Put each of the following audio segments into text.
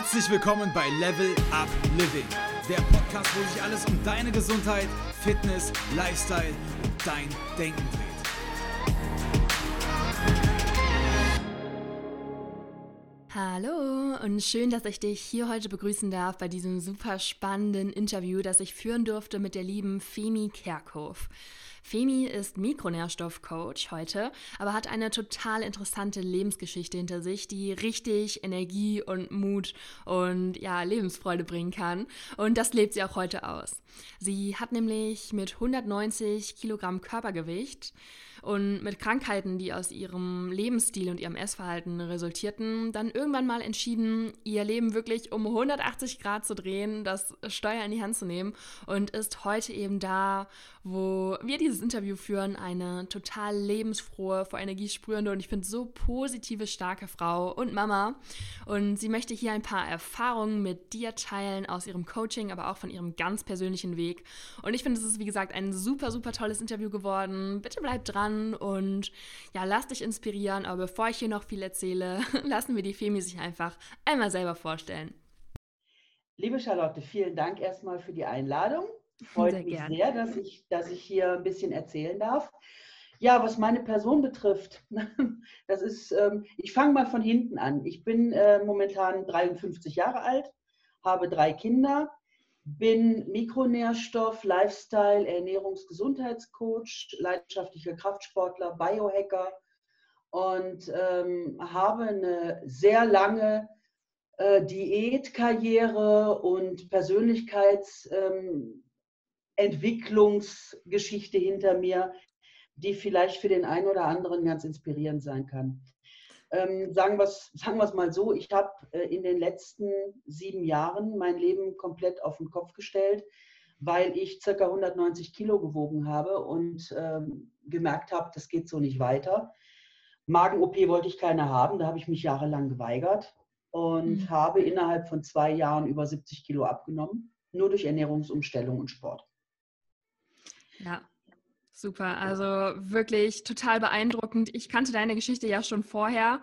Herzlich willkommen bei Level Up Living, der Podcast, wo sich alles um deine Gesundheit, Fitness, Lifestyle und dein Denken dreht. Hallo und schön, dass ich dich hier heute begrüßen darf bei diesem super spannenden Interview, das ich führen durfte mit der lieben Femi Kerkhoff. Femi ist Mikronährstoffcoach heute, aber hat eine total interessante Lebensgeschichte hinter sich, die richtig Energie und Mut und ja, Lebensfreude bringen kann. Und das lebt sie auch heute aus. Sie hat nämlich mit 190 Kilogramm Körpergewicht und mit Krankheiten, die aus ihrem Lebensstil und ihrem Essverhalten resultierten, dann irgendwann mal entschieden, ihr Leben wirklich um 180 Grad zu drehen, das Steuer in die Hand zu nehmen und ist heute eben da, wo wir dieses Interview führen, eine total lebensfrohe, vor Energie sprühende und ich finde so positive, starke Frau und Mama. Und sie möchte hier ein paar Erfahrungen mit dir teilen aus ihrem Coaching, aber auch von ihrem ganz persönlichen Weg. Und ich finde, es ist, wie gesagt, ein super, super tolles Interview geworden. Bitte bleib dran und ja, lass dich inspirieren. Aber bevor ich hier noch viel erzähle, lassen wir die Femi sich einfach einmal selber vorstellen. Liebe Charlotte, vielen Dank erstmal für die Einladung. Freut sehr mich gern. sehr, dass ich, dass ich hier ein bisschen erzählen darf. Ja, was meine Person betrifft, das ist, ähm, ich fange mal von hinten an. Ich bin äh, momentan 53 Jahre alt, habe drei Kinder, bin Mikronährstoff, Lifestyle, Ernährungsgesundheitscoach, leidenschaftlicher Kraftsportler, Biohacker und ähm, habe eine sehr lange äh, Diätkarriere und Persönlichkeitsentwicklungsgeschichte ähm, hinter mir, die vielleicht für den einen oder anderen ganz inspirierend sein kann. Ähm, sagen wir es mal so, ich habe äh, in den letzten sieben Jahren mein Leben komplett auf den Kopf gestellt, weil ich ca. 190 Kilo gewogen habe und ähm, gemerkt habe, das geht so nicht weiter. Magen-OP wollte ich keine haben, da habe ich mich jahrelang geweigert und mhm. habe innerhalb von zwei Jahren über 70 Kilo abgenommen, nur durch Ernährungsumstellung und Sport. Ja, Super, also wirklich total beeindruckend. Ich kannte deine Geschichte ja schon vorher.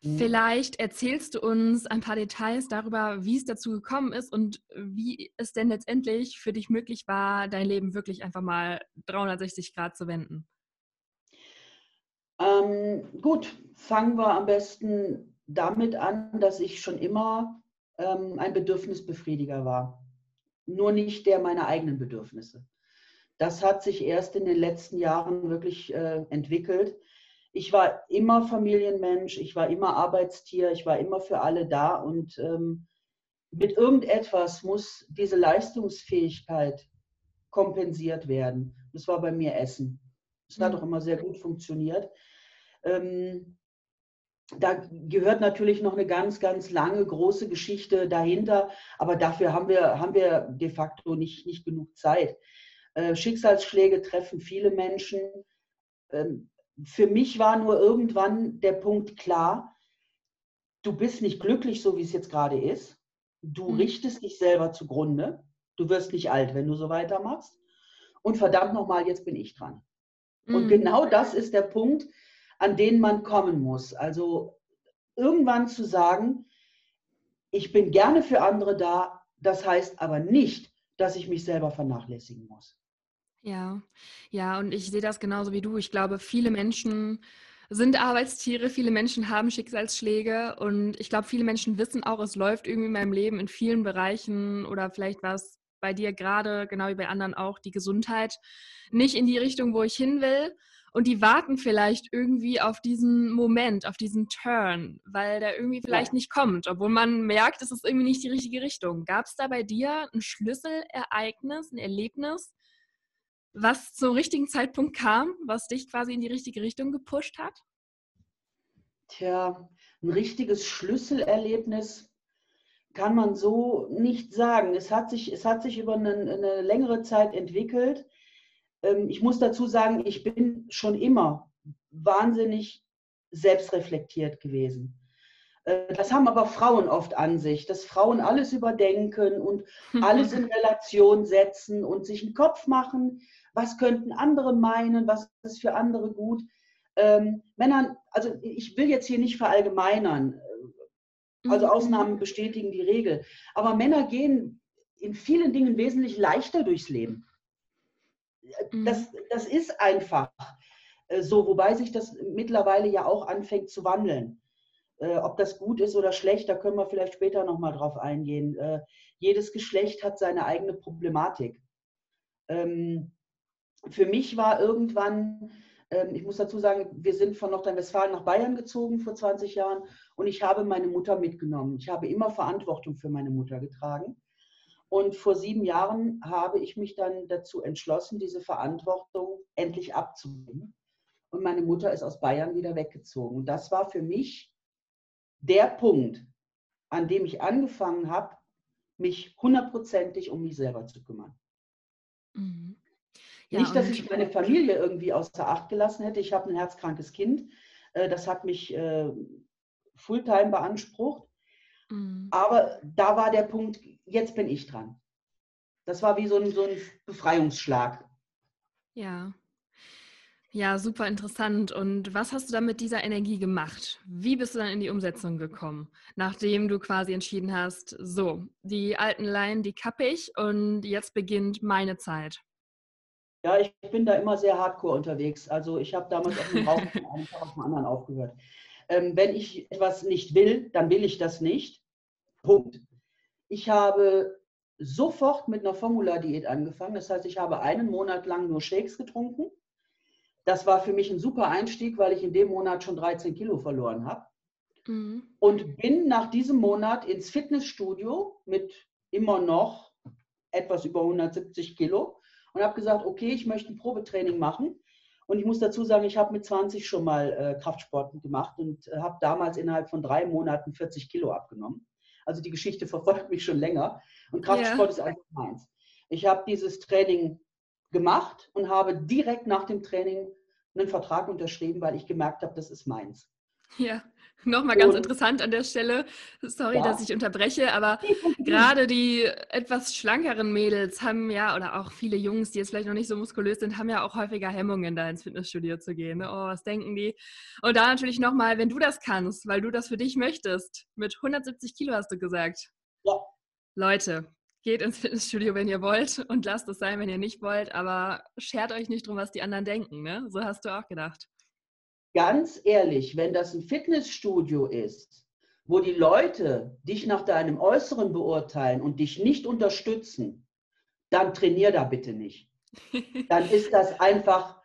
Mhm. Vielleicht erzählst du uns ein paar Details darüber, wie es dazu gekommen ist und wie es denn letztendlich für dich möglich war, dein Leben wirklich einfach mal 360 Grad zu wenden. Ähm, gut, fangen wir am besten damit an, dass ich schon immer ähm, ein Bedürfnisbefriediger war. Nur nicht der meiner eigenen Bedürfnisse. Das hat sich erst in den letzten Jahren wirklich äh, entwickelt. Ich war immer Familienmensch, ich war immer Arbeitstier, ich war immer für alle da und ähm, mit irgendetwas muss diese Leistungsfähigkeit kompensiert werden. Das war bei mir Essen. Das hat mhm. auch immer sehr gut funktioniert. Ähm, da gehört natürlich noch eine ganz, ganz lange, große Geschichte dahinter, aber dafür haben wir, haben wir de facto nicht, nicht genug Zeit. Äh, Schicksalsschläge treffen viele Menschen. Ähm, für mich war nur irgendwann der Punkt klar, du bist nicht glücklich, so wie es jetzt gerade ist. Du mhm. richtest dich selber zugrunde. Du wirst nicht alt, wenn du so weitermachst. Und verdammt nochmal, jetzt bin ich dran. Mhm. Und genau das ist der Punkt, an den man kommen muss. Also irgendwann zu sagen, ich bin gerne für andere da, das heißt aber nicht, dass ich mich selber vernachlässigen muss. Ja, ja, und ich sehe das genauso wie du. Ich glaube, viele Menschen sind Arbeitstiere, viele Menschen haben Schicksalsschläge und ich glaube, viele Menschen wissen auch, es läuft irgendwie in meinem Leben in vielen Bereichen oder vielleicht war es bei dir gerade, genau wie bei anderen auch, die Gesundheit nicht in die Richtung, wo ich hin will. Und die warten vielleicht irgendwie auf diesen Moment, auf diesen Turn, weil der irgendwie vielleicht ja. nicht kommt, obwohl man merkt, es ist irgendwie nicht die richtige Richtung. Gab es da bei dir ein Schlüsselereignis, ein Erlebnis, was zum richtigen Zeitpunkt kam, was dich quasi in die richtige Richtung gepusht hat? Tja, ein richtiges Schlüsselerlebnis kann man so nicht sagen. Es hat sich, es hat sich über eine, eine längere Zeit entwickelt. Ähm, ich muss dazu sagen, ich bin schon immer wahnsinnig selbstreflektiert gewesen. Äh, das haben aber Frauen oft an sich, dass Frauen alles überdenken und alles in Relation setzen und sich einen Kopf machen, was könnten andere meinen, was ist für andere gut. Ähm, Männern, also ich will jetzt hier nicht verallgemeinern. Also mhm. Ausnahmen bestätigen die Regel. Aber Männer gehen in vielen Dingen wesentlich leichter durchs Leben. Mhm. Das, das ist einfach äh, so, wobei sich das mittlerweile ja auch anfängt zu wandeln. Äh, ob das gut ist oder schlecht, da können wir vielleicht später nochmal drauf eingehen. Äh, jedes Geschlecht hat seine eigene Problematik. Ähm, für mich war irgendwann, ähm, ich muss dazu sagen, wir sind von Nordrhein-Westfalen nach Bayern gezogen vor 20 Jahren und ich habe meine Mutter mitgenommen. Ich habe immer Verantwortung für meine Mutter getragen. Und vor sieben Jahren habe ich mich dann dazu entschlossen, diese Verantwortung endlich abzugeben. Und meine Mutter ist aus Bayern wieder weggezogen. Und das war für mich der Punkt, an dem ich angefangen habe, mich hundertprozentig um mich selber zu kümmern. Mhm. Ja, Nicht, dass ich meine Familie irgendwie außer Acht gelassen hätte. Ich habe ein herzkrankes Kind. Äh, das hat mich äh, Fulltime beansprucht. Mhm. Aber da war der Punkt, jetzt bin ich dran. Das war wie so ein, so ein Befreiungsschlag. Ja. Ja, super interessant. Und was hast du dann mit dieser Energie gemacht? Wie bist du dann in die Umsetzung gekommen, nachdem du quasi entschieden hast, so, die alten Laien, die kappe ich und jetzt beginnt meine Zeit? Ja, ich bin da immer sehr hardcore unterwegs. Also ich habe damals auf dem Raum von einem Tag auf den anderen aufgehört. Ähm, wenn ich etwas nicht will, dann will ich das nicht. Punkt. Ich habe sofort mit einer Formula-Diät angefangen. Das heißt, ich habe einen Monat lang nur Shakes getrunken. Das war für mich ein super Einstieg, weil ich in dem Monat schon 13 Kilo verloren habe. Mhm. Und bin nach diesem Monat ins Fitnessstudio mit immer noch etwas über 170 Kilo und habe gesagt, okay, ich möchte ein Probetraining machen. Und ich muss dazu sagen, ich habe mit 20 schon mal äh, Kraftsport gemacht und äh, habe damals innerhalb von drei Monaten 40 Kilo abgenommen. Also die Geschichte verfolgt mich schon länger und Kraftsport yeah. ist einfach meins. Ich habe dieses Training gemacht und habe direkt nach dem Training einen Vertrag unterschrieben, weil ich gemerkt habe, das ist meins. Ja, nochmal ganz interessant an der Stelle. Sorry, ja. dass ich unterbreche, aber gerade die etwas schlankeren Mädels haben ja, oder auch viele Jungs, die jetzt vielleicht noch nicht so muskulös sind, haben ja auch häufiger Hemmungen, da ins Fitnessstudio zu gehen. Ne? Oh, was denken die? Und da natürlich nochmal, wenn du das kannst, weil du das für dich möchtest, mit 170 Kilo hast du gesagt. Ja. Leute, geht ins Fitnessstudio, wenn ihr wollt und lasst es sein, wenn ihr nicht wollt, aber schert euch nicht drum, was die anderen denken. Ne? So hast du auch gedacht ganz ehrlich, wenn das ein Fitnessstudio ist, wo die Leute dich nach deinem Äußeren beurteilen und dich nicht unterstützen, dann trainier da bitte nicht. Dann ist das einfach,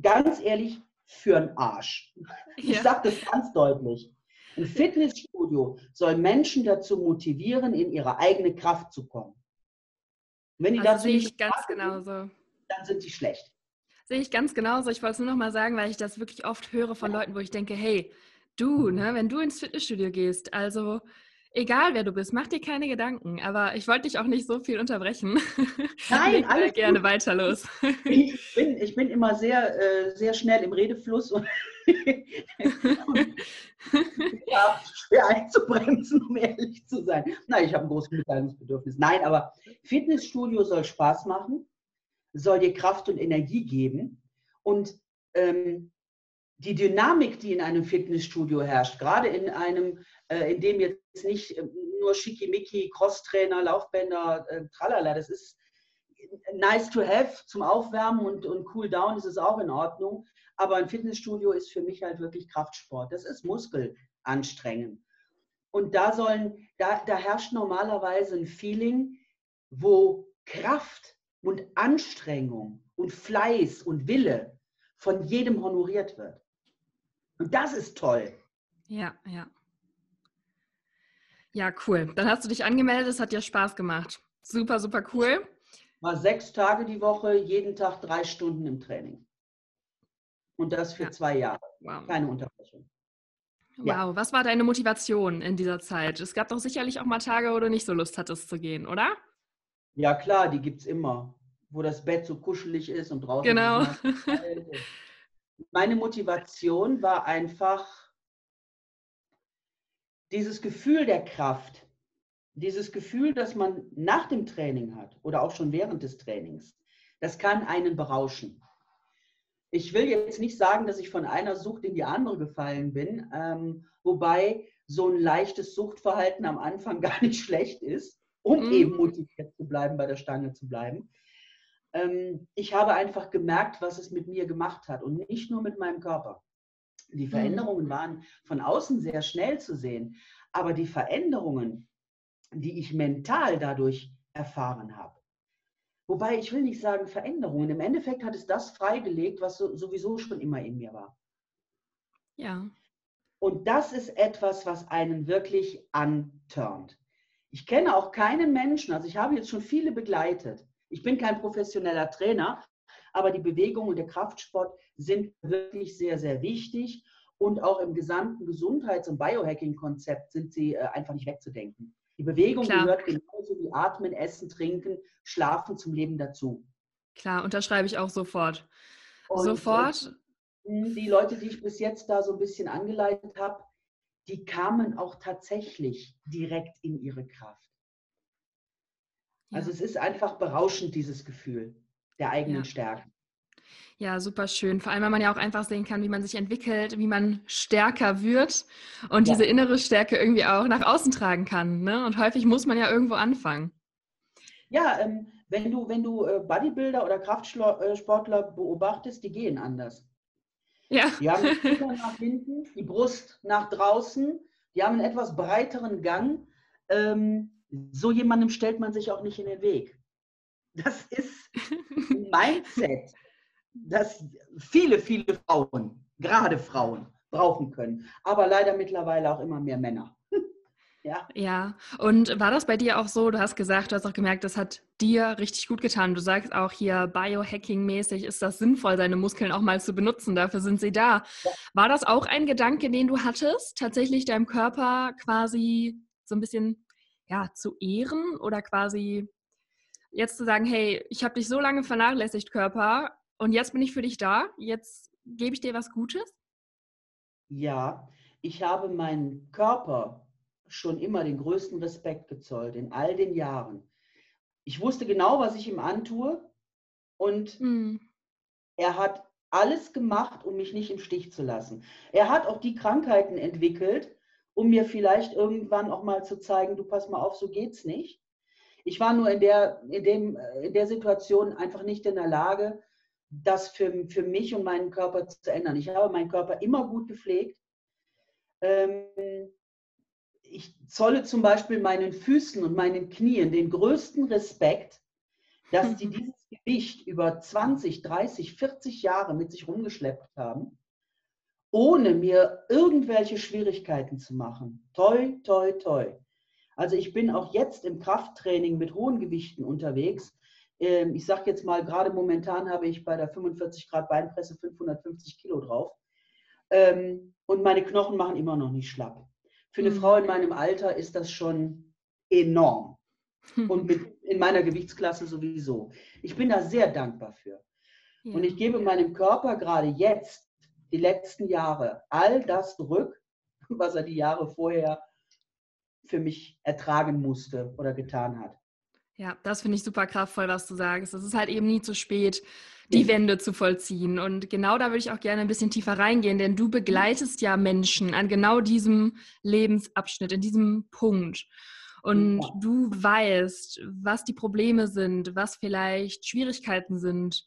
ganz ehrlich, für einen Arsch. Ich ja. sage das ganz deutlich. Ein Fitnessstudio soll Menschen dazu motivieren, in ihre eigene Kraft zu kommen. wenn die also dazu nicht ganz genauso. dann sind sie schlecht. Sehe ich ganz genauso. Ich wollte es nur noch mal sagen, weil ich das wirklich oft höre von Leuten, wo ich denke, hey, du, ne, wenn du ins Fitnessstudio gehst, also egal wer du bist, mach dir keine Gedanken. Aber ich wollte dich auch nicht so viel unterbrechen. Nein, alles gerne gut. weiter los. Ich bin, ich bin immer sehr, äh, sehr schnell im Redefluss und, und ja, schwer einzubremsen, um ehrlich zu sein. Nein, ich habe ein großes Mitteilungsbedürfnis. Nein, aber Fitnessstudio soll Spaß machen soll dir Kraft und Energie geben. Und ähm, die Dynamik, die in einem Fitnessstudio herrscht, gerade in einem, äh, in dem jetzt nicht äh, nur Schickimicki, Crosstrainer, Laufbänder, äh, tralala, das ist nice to have zum Aufwärmen und, und cool down ist es auch in Ordnung. Aber ein Fitnessstudio ist für mich halt wirklich Kraftsport. Das ist Muskelanstrengen. Und da sollen, da, da herrscht normalerweise ein Feeling, wo Kraft und Anstrengung und Fleiß und Wille von jedem honoriert wird. Und das ist toll. Ja, ja. Ja, cool. Dann hast du dich angemeldet, es hat dir Spaß gemacht. Super, super cool. War sechs Tage die Woche, jeden Tag drei Stunden im Training. Und das für ja. zwei Jahre. Wow. Keine Unterbrechung. Wow, ja. was war deine Motivation in dieser Zeit? Es gab doch sicherlich auch mal Tage, wo du nicht so Lust hattest zu gehen, oder? Ja, klar, die gibt es immer, wo das Bett so kuschelig ist und draußen. Genau. Meine Motivation war einfach dieses Gefühl der Kraft, dieses Gefühl, das man nach dem Training hat oder auch schon während des Trainings. Das kann einen berauschen. ich will jetzt nicht sagen, dass ich von einer Sucht in die andere gefallen bin, ähm, wobei so ein leichtes Suchtverhalten am Anfang gar nicht schlecht ist, um mhm. eben motiviert zu bleiben, bei der Stange zu bleiben. Ähm, ich habe einfach gemerkt, was es mit mir gemacht hat und nicht nur mit meinem Körper. Die mhm. Veränderungen waren von außen sehr schnell zu sehen, aber die Veränderungen, die ich mental dadurch erfahren habe, Wobei ich will nicht sagen Veränderungen. Im Endeffekt hat es das freigelegt, was so, sowieso schon immer in mir war. Ja. Und das ist etwas, was einen wirklich antörnt. Ich kenne auch keinen Menschen, also ich habe jetzt schon viele begleitet. Ich bin kein professioneller Trainer, aber die Bewegung und der Kraftsport sind wirklich sehr, sehr wichtig. Und auch im gesamten Gesundheits- und Biohacking-Konzept sind sie äh, einfach nicht wegzudenken. Die Bewegung Klar. gehört genauso wie Atmen, Essen, Trinken, Schlafen zum Leben dazu. Klar, unterschreibe ich auch sofort. Und sofort. Die Leute, die ich bis jetzt da so ein bisschen angeleitet habe, die kamen auch tatsächlich direkt in ihre Kraft. Ja. Also es ist einfach berauschend, dieses Gefühl der eigenen ja. Stärke. Ja, super schön. Vor allem, weil man ja auch einfach sehen kann, wie man sich entwickelt, wie man stärker wird und ja. diese innere Stärke irgendwie auch nach außen tragen kann. Ne? Und häufig muss man ja irgendwo anfangen. Ja, ähm, wenn du, wenn du äh, Bodybuilder oder Kraftsportler beobachtest, die gehen anders. Ja. Die haben die Finger nach hinten, die Brust nach draußen, die haben einen etwas breiteren Gang. Ähm, so jemandem stellt man sich auch nicht in den Weg. Das ist ein Mindset das viele, viele Frauen, gerade Frauen, brauchen können. Aber leider mittlerweile auch immer mehr Männer. Ja. Ja, und war das bei dir auch so? Du hast gesagt, du hast auch gemerkt, das hat dir richtig gut getan. Du sagst auch hier, Biohacking-mäßig ist das sinnvoll, seine Muskeln auch mal zu benutzen. Dafür sind sie da. Ja. War das auch ein Gedanke, den du hattest, tatsächlich deinem Körper quasi so ein bisschen ja, zu ehren oder quasi jetzt zu sagen, hey, ich habe dich so lange vernachlässigt, Körper, und jetzt bin ich für dich da. Jetzt gebe ich dir was Gutes. Ja, ich habe meinen Körper schon immer den größten Respekt gezollt in all den Jahren. Ich wusste genau, was ich ihm antue und mhm. er hat alles gemacht, um mich nicht im Stich zu lassen. Er hat auch die Krankheiten entwickelt, um mir vielleicht irgendwann auch mal zu zeigen, du pass mal auf, so geht's nicht. Ich war nur in der, in dem, in der Situation einfach nicht in der Lage, das für, für mich und meinen Körper zu ändern. Ich habe meinen Körper immer gut gepflegt. Ähm, ich zolle zum Beispiel meinen Füßen und meinen Knien den größten Respekt, dass die dieses Gewicht über 20, 30, 40 Jahre mit sich rumgeschleppt haben, ohne mir irgendwelche Schwierigkeiten zu machen. Toi, toi, toi. Also ich bin auch jetzt im Krafttraining mit hohen Gewichten unterwegs ähm, ich sage jetzt mal, gerade momentan habe ich bei der 45 Grad Beinpresse 550 Kilo drauf. Ähm, und meine Knochen machen immer noch nicht schlapp. Für eine mhm. Frau in meinem Alter ist das schon enorm. Und mit, in meiner Gewichtsklasse sowieso. Ich bin da sehr dankbar für. Ja. Und ich gebe meinem Körper gerade jetzt, die letzten Jahre, all das zurück, was er die Jahre vorher für mich ertragen musste oder getan hat. Ja, das finde ich super kraftvoll, was du sagst. Es ist halt eben nie zu spät, die Wende zu vollziehen. Und genau da würde ich auch gerne ein bisschen tiefer reingehen, denn du begleitest ja Menschen an genau diesem Lebensabschnitt, in diesem Punkt. Und ja. du weißt, was die Probleme sind, was vielleicht Schwierigkeiten sind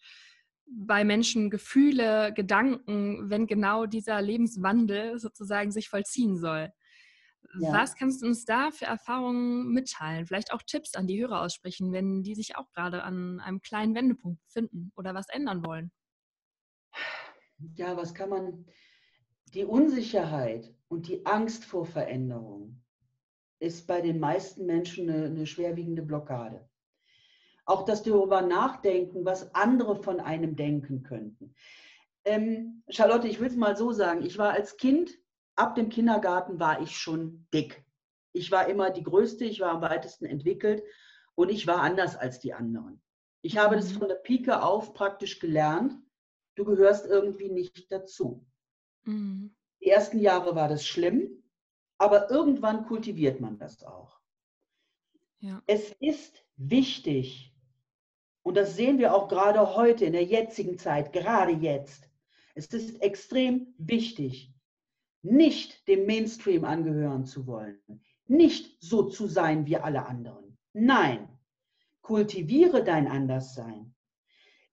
bei Menschen, Gefühle, Gedanken, wenn genau dieser Lebenswandel sozusagen sich vollziehen soll. Ja. Was kannst du uns da für Erfahrungen mitteilen? Vielleicht auch Tipps an die Hörer aussprechen, wenn die sich auch gerade an einem kleinen Wendepunkt befinden oder was ändern wollen. Ja, was kann man? Die Unsicherheit und die Angst vor Veränderung ist bei den meisten Menschen eine, eine schwerwiegende Blockade. Auch das darüber nachdenken, was andere von einem denken könnten. Ähm, Charlotte, ich will es mal so sagen, ich war als Kind ab dem Kindergarten war ich schon dick. Ich war immer die Größte, ich war am weitesten entwickelt und ich war anders als die anderen. Ich habe das mhm. von der Pike auf praktisch gelernt. Du gehörst irgendwie nicht dazu. Mhm. Die ersten Jahre war das schlimm, aber irgendwann kultiviert man das auch. Ja. Es ist wichtig, und das sehen wir auch gerade heute in der jetzigen Zeit, gerade jetzt, Es ist extrem wichtig, nicht dem Mainstream angehören zu wollen, nicht so zu sein wie alle anderen. Nein, kultiviere dein Anderssein.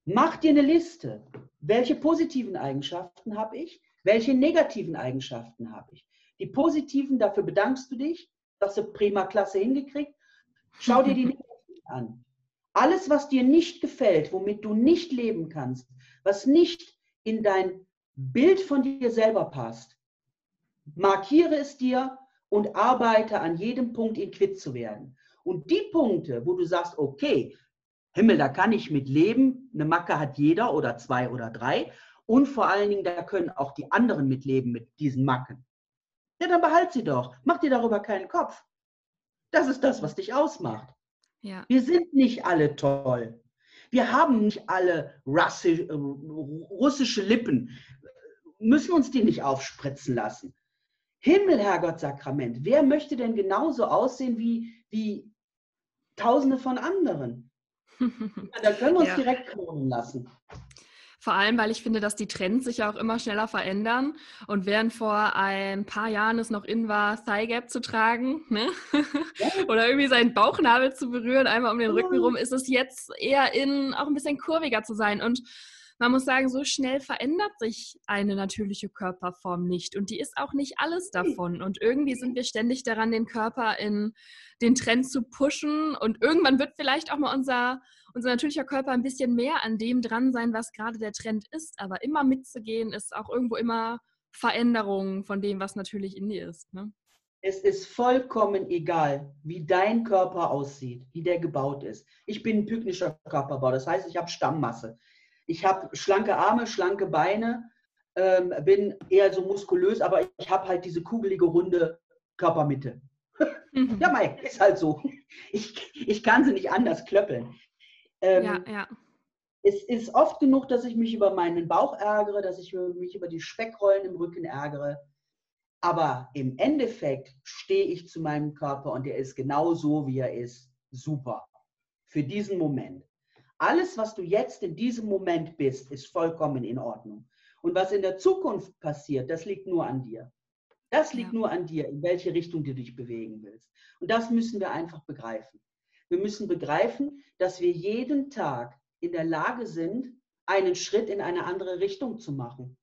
Mach dir eine Liste. Welche positiven Eigenschaften habe ich? Welche negativen Eigenschaften habe ich? Die positiven, dafür bedankst du dich, dass du prima klasse hingekriegt. Schau dir die negativen an. Alles, was dir nicht gefällt, womit du nicht leben kannst, was nicht in dein Bild von dir selber passt, markiere es dir und arbeite an jedem Punkt, ihn quitt zu werden. Und die Punkte, wo du sagst, okay, Himmel, da kann ich mit leben, eine Macke hat jeder oder zwei oder drei. Und vor allen Dingen, da können auch die anderen mitleben mit diesen Macken. Ja, dann behalt sie doch. Mach dir darüber keinen Kopf. Das ist das, was dich ausmacht. Ja. Wir sind nicht alle toll. Wir haben nicht alle äh, russische Lippen. Müssen uns die nicht aufspritzen lassen. Himmel, Herrgott, Sakrament. Wer möchte denn genauso aussehen wie, wie Tausende von anderen? da können wir uns ja. direkt klonen lassen. Vor allem, weil ich finde, dass die Trends sich ja auch immer schneller verändern. Und während vor ein paar Jahren es noch in war, Thigh Gap zu tragen ne? Ja. oder irgendwie seinen Bauchnabel zu berühren, einmal um den Rücken rum, ist es jetzt eher in, auch ein bisschen kurviger zu sein. Und man muss sagen, so schnell verändert sich eine natürliche Körperform nicht. Und die ist auch nicht alles davon. Und irgendwie sind wir ständig daran, den Körper in den Trend zu pushen. Und irgendwann wird vielleicht auch mal unser, unser natürlicher Körper ein bisschen mehr an dem dran sein, was gerade der Trend ist. Aber immer mitzugehen, ist auch irgendwo immer Veränderung von dem, was natürlich in dir ist. Ne? Es ist vollkommen egal, wie dein Körper aussieht, wie der gebaut ist. Ich bin ein pygnischer Körperbau, das heißt, ich habe Stammmasse. Ich habe schlanke Arme, schlanke Beine, ähm, bin eher so muskulös, aber ich habe halt diese kugelige, runde Körpermitte. Mhm. ja, Mike, ist halt so. Ich, ich kann sie nicht anders klöppeln. Ähm, ja, ja. Es ist oft genug, dass ich mich über meinen Bauch ärgere, dass ich mich über die Speckrollen im Rücken ärgere. Aber im Endeffekt stehe ich zu meinem Körper und er ist genau so, wie er ist. Super. Für diesen Moment. Alles, was du jetzt in diesem Moment bist, ist vollkommen in Ordnung. Und was in der Zukunft passiert, das liegt nur an dir. Das liegt ja. nur an dir, in welche Richtung du dich bewegen willst. Und das müssen wir einfach begreifen. Wir müssen begreifen, dass wir jeden Tag in der Lage sind, einen Schritt in eine andere Richtung zu machen.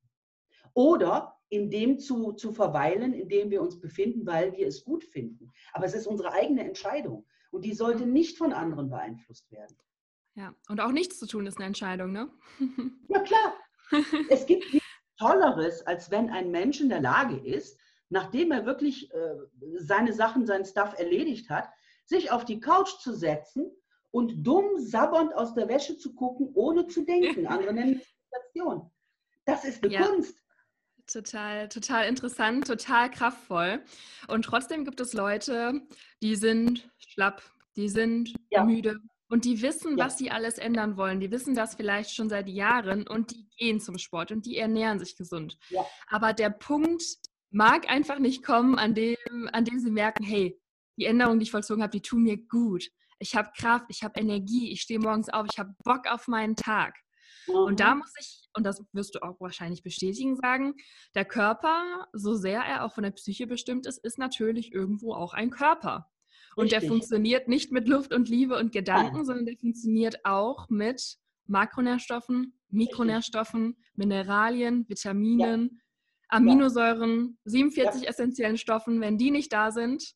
Oder in dem zu, zu verweilen, in dem wir uns befinden, weil wir es gut finden. Aber es ist unsere eigene Entscheidung und die sollte nicht von anderen beeinflusst werden. Ja, und auch nichts zu tun ist eine Entscheidung, ne? ja, klar. Es gibt nichts Tolleres, als wenn ein Mensch in der Lage ist, nachdem er wirklich äh, seine Sachen, sein Stuff erledigt hat, sich auf die Couch zu setzen und dumm sabbernd aus der Wäsche zu gucken, ohne zu denken. Andere nennen es Meditation. Das ist eine ja. Kunst. Total, total interessant, total kraftvoll. Und trotzdem gibt es Leute, die sind schlapp, die sind ja. müde, und die wissen, ja. was sie alles ändern wollen. Die wissen das vielleicht schon seit Jahren und die gehen zum Sport und die ernähren sich gesund. Ja. Aber der Punkt mag einfach nicht kommen, an dem, an dem sie merken, hey, die Änderungen, die ich vollzogen habe, die tun mir gut. Ich habe Kraft, ich habe Energie, ich stehe morgens auf, ich habe Bock auf meinen Tag. Mhm. Und da muss ich, und das wirst du auch wahrscheinlich bestätigen, sagen, der Körper, so sehr er auch von der Psyche bestimmt ist, ist natürlich irgendwo auch ein Körper. Und Richtig. der funktioniert nicht mit Luft und Liebe und Gedanken, Nein. sondern der funktioniert auch mit Makronährstoffen, Mikronährstoffen, Mineralien, Vitaminen, ja. Aminosäuren, 47 ja. essentiellen Stoffen. Wenn die nicht da sind,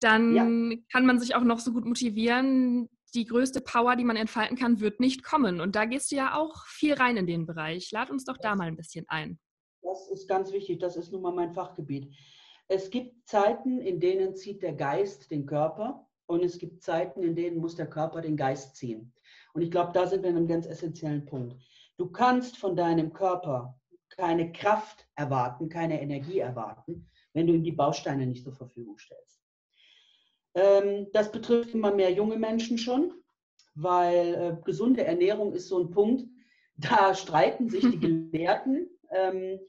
dann ja. kann man sich auch noch so gut motivieren. Die größte Power, die man entfalten kann, wird nicht kommen. Und da gehst du ja auch viel rein in den Bereich. Lad uns doch da mal ein bisschen ein. Das ist ganz wichtig. Das ist nun mal mein Fachgebiet. Es gibt Zeiten, in denen zieht der Geist den Körper und es gibt Zeiten, in denen muss der Körper den Geist ziehen. Und ich glaube, da sind wir an einem ganz essentiellen Punkt. Du kannst von deinem Körper keine Kraft erwarten, keine Energie erwarten, wenn du ihm die Bausteine nicht zur Verfügung stellst. Ähm, das betrifft immer mehr junge Menschen schon, weil äh, gesunde Ernährung ist so ein Punkt, da streiten sich die Gelehrten. Ähm,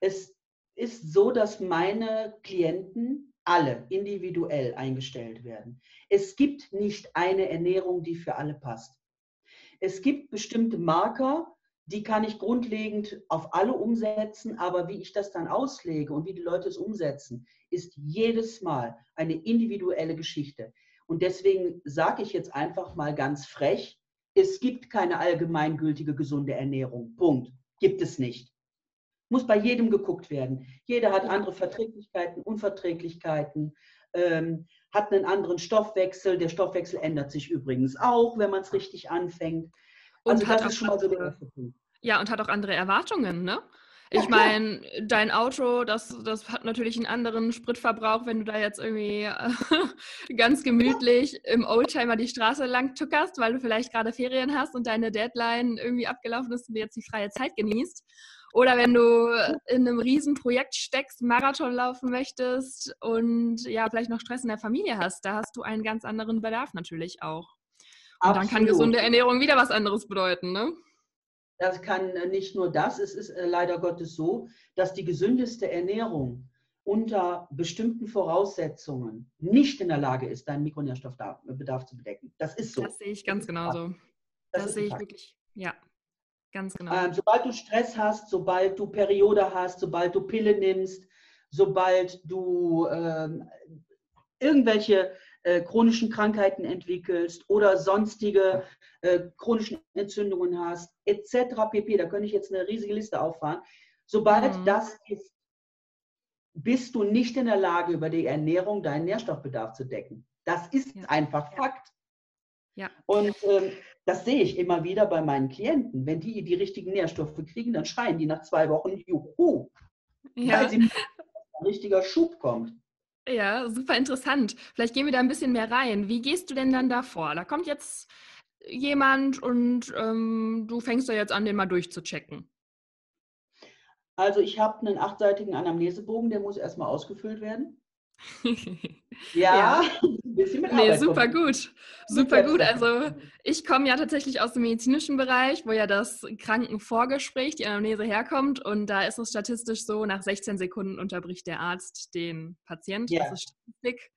es ist so, dass meine Klienten alle individuell eingestellt werden. Es gibt nicht eine Ernährung, die für alle passt. Es gibt bestimmte Marker, die kann ich grundlegend auf alle umsetzen, aber wie ich das dann auslege und wie die Leute es umsetzen, ist jedes Mal eine individuelle Geschichte. Und deswegen sage ich jetzt einfach mal ganz frech, es gibt keine allgemeingültige gesunde Ernährung. Punkt. Gibt es nicht. Muss bei jedem geguckt werden. Jeder hat andere Verträglichkeiten, Unverträglichkeiten, ähm, hat einen anderen Stoffwechsel. Der Stoffwechsel ändert sich übrigens auch, wenn man es richtig anfängt. Also und das ist schon mal so der. Ja, und hat auch andere Erwartungen, ne? Ich meine, dein Auto, das, das hat natürlich einen anderen Spritverbrauch, wenn du da jetzt irgendwie äh, ganz gemütlich im Oldtimer die Straße lang tuckerst, weil du vielleicht gerade Ferien hast und deine Deadline irgendwie abgelaufen ist und du jetzt die freie Zeit genießt. Oder wenn du in einem Riesenprojekt steckst, Marathon laufen möchtest und ja, vielleicht noch Stress in der Familie hast, da hast du einen ganz anderen Bedarf natürlich auch. Und Absolut. dann kann gesunde Ernährung wieder was anderes bedeuten, ne? Das kann nicht nur das, es ist äh, leider Gottes so, dass die gesündeste Ernährung unter bestimmten Voraussetzungen nicht in der Lage ist, deinen Mikronährstoffbedarf zu bedecken. Das ist so. Das sehe ich ganz genauso. Das, das sehe ich wirklich, ja, ganz genau. Ähm, sobald du Stress hast, sobald du Periode hast, sobald du Pille nimmst, sobald du ähm, irgendwelche äh, chronischen Krankheiten entwickelst oder sonstige äh, chronischen Entzündungen hast, etc. pp. Da könnte ich jetzt eine riesige Liste auffahren. Sobald mhm. das ist, bist du nicht in der Lage, über die Ernährung deinen Nährstoffbedarf zu decken. Das ist ja. einfach Fakt. Ja. Und ähm, das sehe ich immer wieder bei meinen Klienten. Wenn die die richtigen Nährstoffe kriegen, dann schreien die nach zwei Wochen Juhu, ja. weil sie ein richtiger Schub kommt. Ja, super interessant. Vielleicht gehen wir da ein bisschen mehr rein. Wie gehst du denn dann da vor? Da kommt jetzt jemand und ähm, du fängst da jetzt an, den mal durchzuchecken. Also ich habe einen achtseitigen Anamnesebogen, der muss erstmal ausgefüllt werden. ja, nee, super gut. Super gut. Also ich komme ja tatsächlich aus dem medizinischen Bereich, wo ja das Krankenvorgespräch, die Anamnese herkommt. Und da ist es statistisch so, nach 16 Sekunden unterbricht der Arzt den Patient. Ja. Das ist Statistik.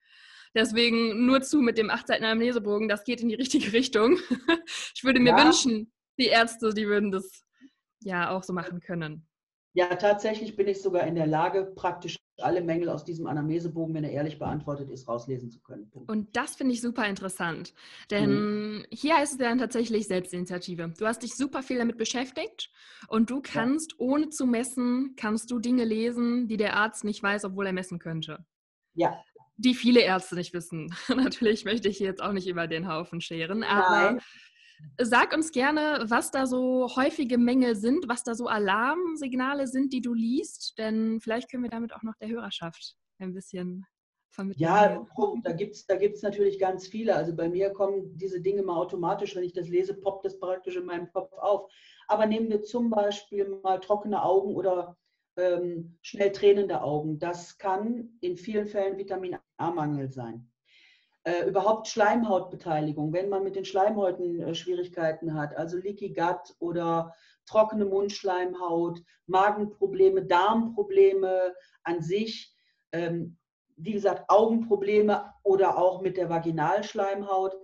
Deswegen nur zu mit dem 8 Seiten Anamnesebogen, das geht in die richtige Richtung. ich würde mir ja. wünschen, die Ärzte, die würden das ja auch so machen können. Ja, tatsächlich bin ich sogar in der Lage, praktisch alle Mängel aus diesem Anamnesebogen, wenn er ehrlich beantwortet ist, rauslesen zu können. Punkt. Und das finde ich super interessant. Denn mhm. hier heißt es dann tatsächlich Selbstinitiative. Du hast dich super viel damit beschäftigt und du kannst, ja. ohne zu messen, kannst du Dinge lesen, die der Arzt nicht weiß, obwohl er messen könnte. Ja. Die viele Ärzte nicht wissen. Natürlich möchte ich jetzt auch nicht über den Haufen scheren, aber Nein. Sag uns gerne, was da so häufige Mängel sind, was da so Alarmsignale sind, die du liest, denn vielleicht können wir damit auch noch der Hörerschaft ein bisschen vermitteln. Ja, da gibt es da gibt's natürlich ganz viele. Also bei mir kommen diese Dinge mal automatisch, wenn ich das lese, poppt das praktisch in meinem Kopf auf. Aber nehmen wir zum Beispiel mal trockene Augen oder ähm, schnell tränende Augen. Das kann in vielen Fällen Vitamin A-Mangel sein. Äh, überhaupt Schleimhautbeteiligung, wenn man mit den Schleimhäuten äh, Schwierigkeiten hat, also Leaky Gut oder trockene Mundschleimhaut, Magenprobleme, Darmprobleme an sich, ähm, wie gesagt, Augenprobleme oder auch mit der Vaginalschleimhaut,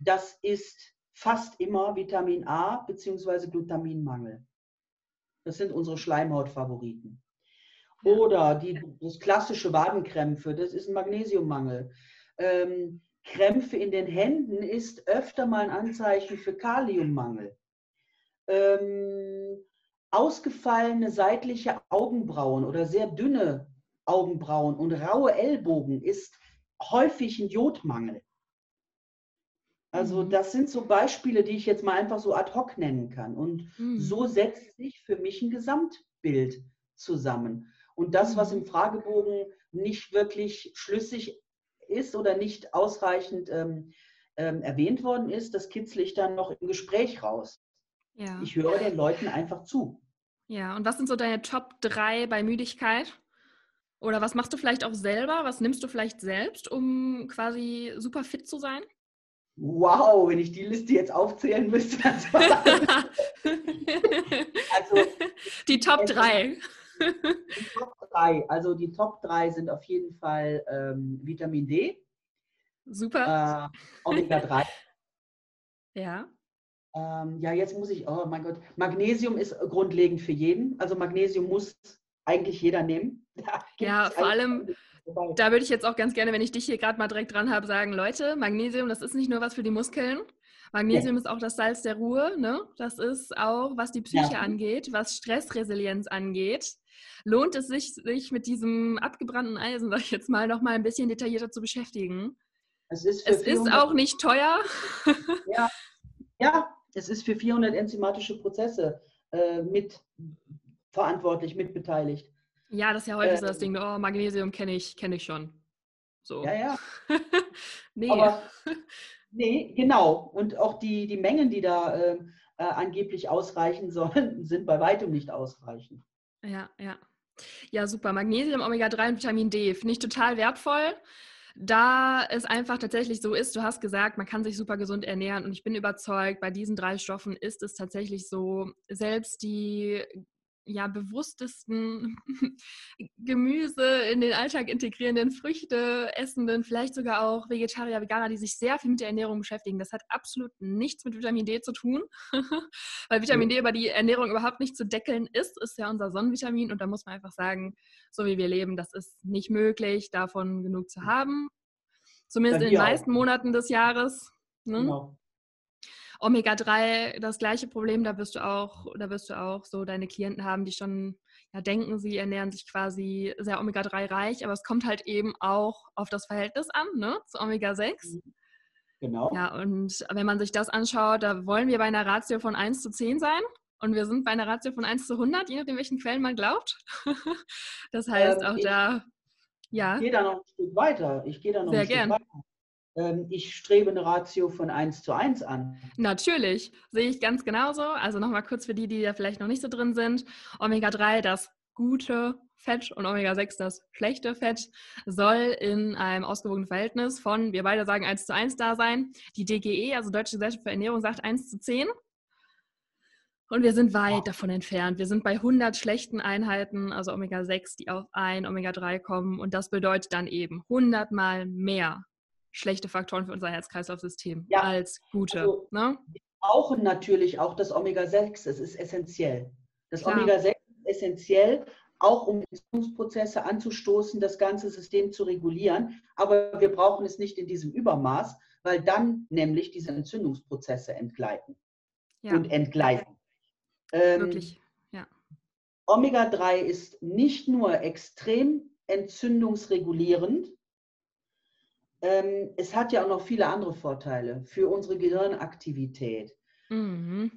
das ist fast immer Vitamin A bzw. Glutaminmangel. Das sind unsere Schleimhautfavoriten. Oder die, das klassische Wadenkrämpfe, das ist ein Magnesiummangel ähm, Krämpfe in den Händen ist öfter mal ein Anzeichen für Kaliummangel. Ähm, ausgefallene seitliche Augenbrauen oder sehr dünne Augenbrauen und raue Ellbogen ist häufig ein Jodmangel. Also mhm. das sind so Beispiele, die ich jetzt mal einfach so ad hoc nennen kann. Und mhm. so setzt sich für mich ein Gesamtbild zusammen. Und das, was mhm. im Fragebogen nicht wirklich schlüssig ist oder nicht ausreichend ähm, ähm, erwähnt worden ist, das kitzle ich dann noch im Gespräch raus. Ja. Ich höre den Leuten einfach zu. Ja, und was sind so deine Top 3 bei Müdigkeit? Oder was machst du vielleicht auch selber? Was nimmst du vielleicht selbst, um quasi super fit zu sein? Wow, wenn ich die Liste jetzt aufzählen müsste. also, die Top 3. Die Top 3, also die Top 3 sind auf jeden Fall ähm, Vitamin D. Super. Äh, Omega 3. ja. Ähm, ja, jetzt muss ich, oh mein Gott, Magnesium ist grundlegend für jeden. Also Magnesium muss eigentlich jeder nehmen. Ja, vor allem, da würde ich jetzt auch ganz gerne, wenn ich dich hier gerade mal direkt dran habe, sagen, Leute, Magnesium, das ist nicht nur was für die Muskeln. Magnesium ja. ist auch das Salz der Ruhe. Ne? Das ist auch, was die Psyche ja. angeht, was Stressresilienz angeht. Lohnt es sich, sich mit diesem abgebrannten Eisen, sag ich jetzt mal, noch mal ein bisschen detaillierter zu beschäftigen? Es ist, es ist auch nicht teuer. Ja. ja, es ist für 400 enzymatische Prozesse äh, mit verantwortlich, mitbeteiligt. Ja, das ist ja häufig äh, so das Ding, oh, Magnesium kenne ich, kenne ich schon. So. Ja, ja. nee. Aber, nee, genau. Und auch die, die Mengen, die da äh, äh, angeblich ausreichen sollen, sind bei weitem nicht ausreichend. Ja, ja. Ja, super. Magnesium, Omega-3 und Vitamin D finde ich total wertvoll. Da es einfach tatsächlich so ist, du hast gesagt, man kann sich super gesund ernähren und ich bin überzeugt, bei diesen drei Stoffen ist es tatsächlich so, selbst die ja, bewusstesten Gemüse in den Alltag integrierenden, Früchte essenden, vielleicht sogar auch Vegetarier, Veganer, die sich sehr viel mit der Ernährung beschäftigen. Das hat absolut nichts mit Vitamin D zu tun, weil Vitamin D über die Ernährung überhaupt nicht zu deckeln ist, ist ja unser Sonnenvitamin und da muss man einfach sagen, so wie wir leben, das ist nicht möglich, davon genug zu haben. Zumindest in den meisten Monaten des Jahres. Ne? Genau. Omega-3 das gleiche Problem, da wirst du auch, da wirst du auch so deine Klienten haben, die schon ja, denken, sie ernähren sich quasi sehr Omega-3 reich, aber es kommt halt eben auch auf das Verhältnis an, ne, zu Omega-6. Mhm. Genau. Ja, und wenn man sich das anschaut, da wollen wir bei einer Ratio von 1 zu 10 sein. Und wir sind bei einer Ratio von 1 zu 100, je nachdem, welchen Quellen man glaubt. das heißt, ähm, auch da, ja. Ich gehe da noch ein Stück weiter. Ich gehe da noch Sehr ein Stück gern. weiter. Ähm, ich strebe eine Ratio von 1 zu 1 an. Natürlich, sehe ich ganz genauso. Also nochmal kurz für die, die da vielleicht noch nicht so drin sind. Omega-3, das gute Fett und Omega-6, das schlechte Fett, soll in einem ausgewogenen Verhältnis von, wir beide sagen 1 zu 1 da sein. Die DGE, also Deutsche Gesellschaft für Ernährung, sagt 1 zu 10. Und wir sind weit davon entfernt. Wir sind bei 100 schlechten Einheiten, also Omega-6, die auf ein Omega-3 kommen. Und das bedeutet dann eben 100 mal mehr schlechte Faktoren für unser Herz-Kreislauf-System ja. als gute. Also, ne? Wir brauchen natürlich auch das Omega-6. Es ist essentiell. Das Omega-6 ist essentiell, auch um Entzündungsprozesse anzustoßen, das ganze System zu regulieren. Aber wir brauchen es nicht in diesem Übermaß, weil dann nämlich diese Entzündungsprozesse entgleiten ja. und entgleiten. Ähm, Wirklich, ja. Omega-3 ist nicht nur extrem entzündungsregulierend, ähm, es hat ja auch noch viele andere Vorteile für unsere Gehirnaktivität, mhm.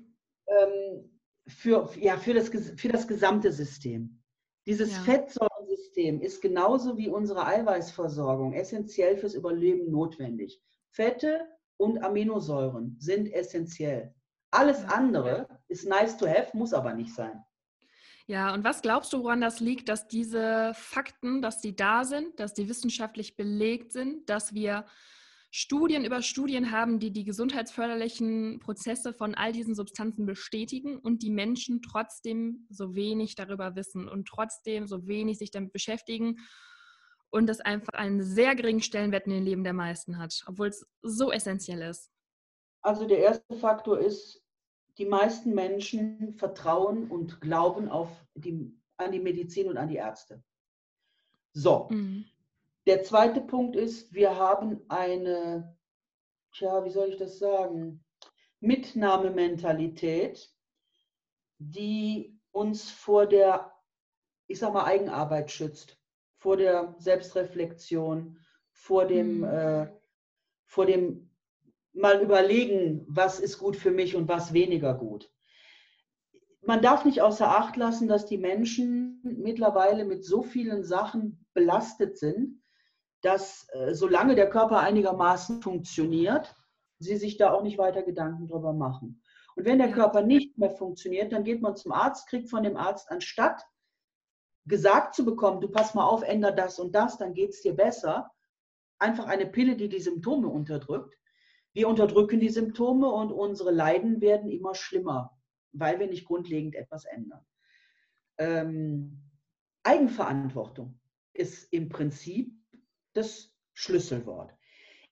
ähm, für, ja, für, das, für das gesamte System. Dieses ja. Fettsäurensystem ist genauso wie unsere Eiweißversorgung essentiell fürs Überleben notwendig. Fette und Aminosäuren sind essentiell. Alles andere ist nice to have, muss aber nicht sein. Ja, und was glaubst du, woran das liegt, dass diese Fakten, dass die da sind, dass die wissenschaftlich belegt sind, dass wir Studien über Studien haben, die die gesundheitsförderlichen Prozesse von all diesen Substanzen bestätigen und die Menschen trotzdem so wenig darüber wissen und trotzdem so wenig sich damit beschäftigen und das einfach einen sehr geringen Stellenwert in den Leben der meisten hat, obwohl es so essentiell ist? Also der erste Faktor ist, die meisten Menschen vertrauen und glauben auf die, an die Medizin und an die Ärzte. So, mhm. der zweite Punkt ist, wir haben eine, tja, wie soll ich das sagen, Mitnahmementalität, die uns vor der, ich sag mal, Eigenarbeit schützt, vor der Selbstreflexion, vor dem, mhm. äh, vor dem mal überlegen, was ist gut für mich und was weniger gut. Man darf nicht außer Acht lassen, dass die Menschen mittlerweile mit so vielen Sachen belastet sind, dass äh, solange der Körper einigermaßen funktioniert, sie sich da auch nicht weiter Gedanken drüber machen. Und wenn der Körper nicht mehr funktioniert, dann geht man zum Arzt, kriegt von dem Arzt anstatt gesagt zu bekommen, du pass mal auf, änder das und das, dann geht es dir besser, einfach eine Pille, die die Symptome unterdrückt, wir unterdrücken die Symptome und unsere Leiden werden immer schlimmer, weil wir nicht grundlegend etwas ändern. Ähm, Eigenverantwortung ist im Prinzip das Schlüsselwort.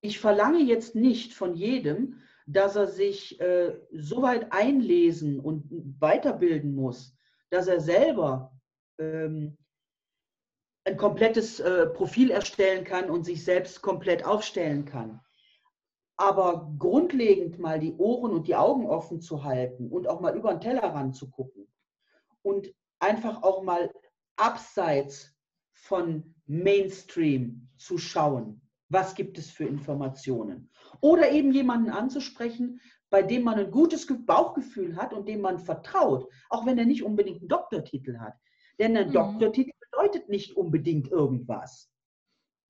Ich verlange jetzt nicht von jedem, dass er sich äh, so weit einlesen und weiterbilden muss, dass er selber ähm, ein komplettes äh, Profil erstellen kann und sich selbst komplett aufstellen kann. Aber grundlegend mal die Ohren und die Augen offen zu halten und auch mal über den Tellerrand zu gucken und einfach auch mal abseits von Mainstream zu schauen, was gibt es für Informationen. Oder eben jemanden anzusprechen, bei dem man ein gutes Bauchgefühl hat und dem man vertraut, auch wenn er nicht unbedingt einen Doktortitel hat. Denn ein mhm. Doktortitel bedeutet nicht unbedingt irgendwas.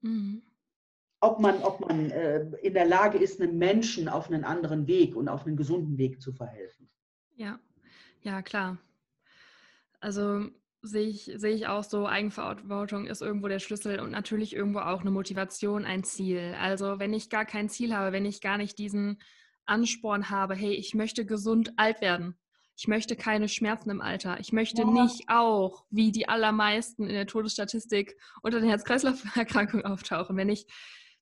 Mhm ob man, ob man äh, in der Lage ist, einem Menschen auf einen anderen Weg und auf einen gesunden Weg zu verhelfen. Ja, ja, klar. Also sehe ich, sehe ich auch so, Eigenverantwortung ist irgendwo der Schlüssel und natürlich irgendwo auch eine Motivation, ein Ziel. Also wenn ich gar kein Ziel habe, wenn ich gar nicht diesen Ansporn habe, hey, ich möchte gesund alt werden. Ich möchte keine Schmerzen im Alter. Ich möchte ja. nicht auch, wie die allermeisten in der Todesstatistik unter den Herz-Kreislauf-Erkrankungen auftauchen. Wenn ich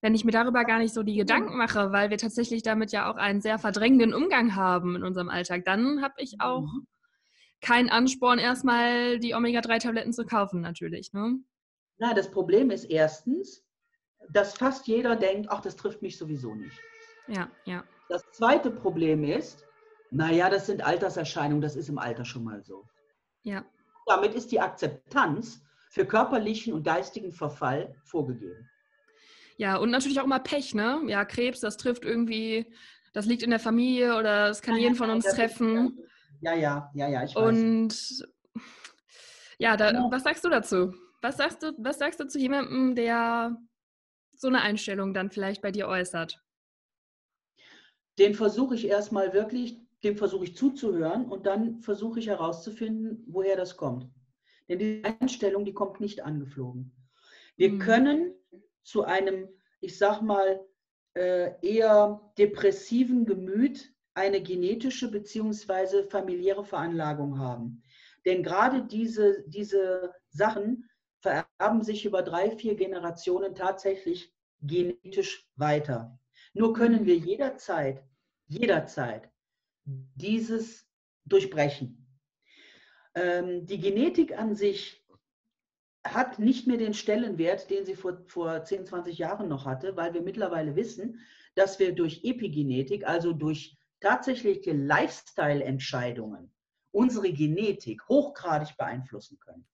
wenn ich mir darüber gar nicht so die Gedanken mache, weil wir tatsächlich damit ja auch einen sehr verdrängenden Umgang haben in unserem Alltag, dann habe ich auch mhm. keinen Ansporn, erstmal die Omega-3-Tabletten zu kaufen, natürlich. Ne? Na, das Problem ist erstens, dass fast jeder denkt, ach, das trifft mich sowieso nicht. Ja, ja. Das zweite Problem ist, naja, das sind Alterserscheinungen, das ist im Alter schon mal so. Ja. Damit ist die Akzeptanz für körperlichen und geistigen Verfall vorgegeben. Ja, und natürlich auch immer Pech, ne? Ja, Krebs, das trifft irgendwie, das liegt in der Familie oder es kann ja, jeden von uns treffen. Ja, ja, ja, ja, ich weiß. Und ja, da, ja, was sagst du dazu? Was sagst du, was sagst du zu jemandem, der so eine Einstellung dann vielleicht bei dir äußert? Den versuche ich erstmal wirklich, dem versuche ich zuzuhören und dann versuche ich herauszufinden, woher das kommt. Denn die Einstellung, die kommt nicht angeflogen. Wir mhm. können zu einem, ich sag mal, äh, eher depressiven Gemüt eine genetische bzw. familiäre Veranlagung haben. Denn gerade diese, diese Sachen vererben sich über drei, vier Generationen tatsächlich genetisch weiter. Nur können wir jederzeit, jederzeit dieses durchbrechen. Ähm, die Genetik an sich hat nicht mehr den Stellenwert, den sie vor, vor 10, 20 Jahren noch hatte, weil wir mittlerweile wissen, dass wir durch Epigenetik, also durch tatsächliche Lifestyle-Entscheidungen, unsere Genetik hochgradig beeinflussen können.